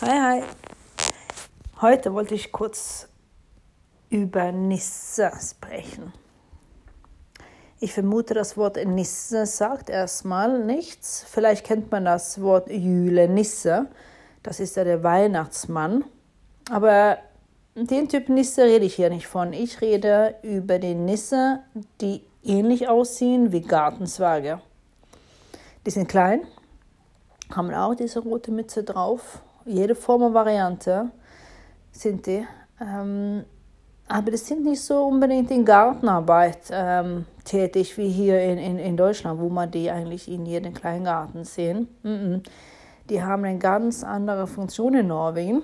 Hi, hi. Heute wollte ich kurz über Nisse sprechen. Ich vermute, das Wort Nisse sagt erstmal nichts. Vielleicht kennt man das Wort Jule Nisse. Das ist ja der Weihnachtsmann. Aber den Typ Nisse rede ich hier nicht von. Ich rede über die Nisse, die ähnlich aussehen wie Gartenzwerge. Die sind klein, haben auch diese rote Mütze drauf jede Form und Variante sind die. Ähm, aber das sind nicht so unbedingt in Gartenarbeit ähm, tätig wie hier in, in, in Deutschland, wo man die eigentlich in jedem kleinen Garten sehen. Mm -mm. Die haben eine ganz andere Funktion in Norwegen.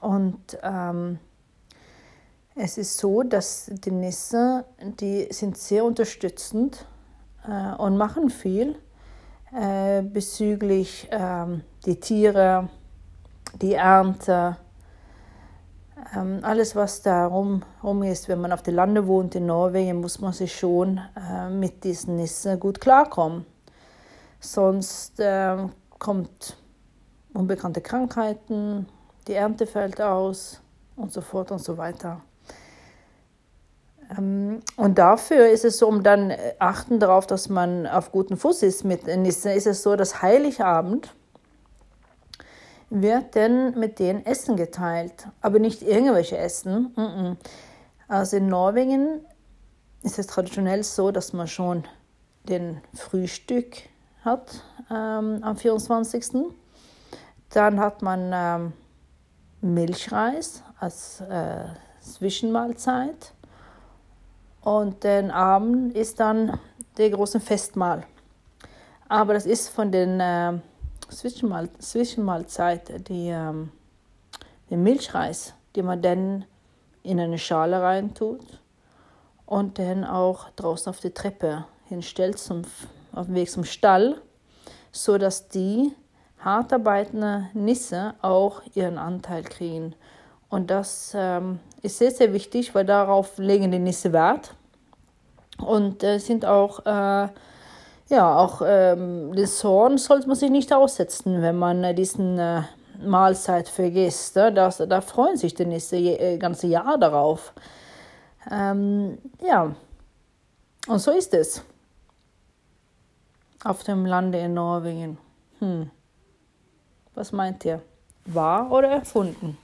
Und ähm, es ist so, dass die Nisse, die sind sehr unterstützend äh, und machen viel äh, bezüglich ähm, die Tiere, die Ernte, ähm, alles was da rum, rum ist. Wenn man auf dem Lande wohnt in Norwegen, muss man sich schon äh, mit diesen Nissen gut klarkommen. Sonst äh, kommt unbekannte Krankheiten, die Ernte fällt aus und so fort und so weiter. Ähm, und dafür ist es so, um dann äh, achten darauf, dass man auf guten Fuß ist mit Nissen, ist es so, dass Heiligabend wird denn mit denen Essen geteilt, aber nicht irgendwelche Essen. Also in Norwegen ist es traditionell so, dass man schon den Frühstück hat ähm, am 24. Dann hat man ähm, Milchreis als äh, Zwischenmahlzeit. Und den Abend ist dann der große Festmahl. Aber das ist von den äh, Zwischenmahl Zwischenmahlzeit, die, ähm, den Milchreis, den man dann in eine Schale reintut und dann auch draußen auf die Treppe hinstellt, zum, auf dem Weg zum Stall, so dass die hart arbeitenden Nisse auch ihren Anteil kriegen. Und das ähm, ist sehr, sehr wichtig, weil darauf legen die Nisse Wert und äh, sind auch, äh, ja, auch ähm, des Zorn sollte man sich nicht aussetzen, wenn man äh, diesen äh, Mahlzeit vergisst. Ne? Das, da freuen sich die Nisse äh, ganze Jahr darauf. Ähm, ja, und so ist es. Auf dem Lande in Norwegen. Hm. Was meint ihr? Wahr oder erfunden?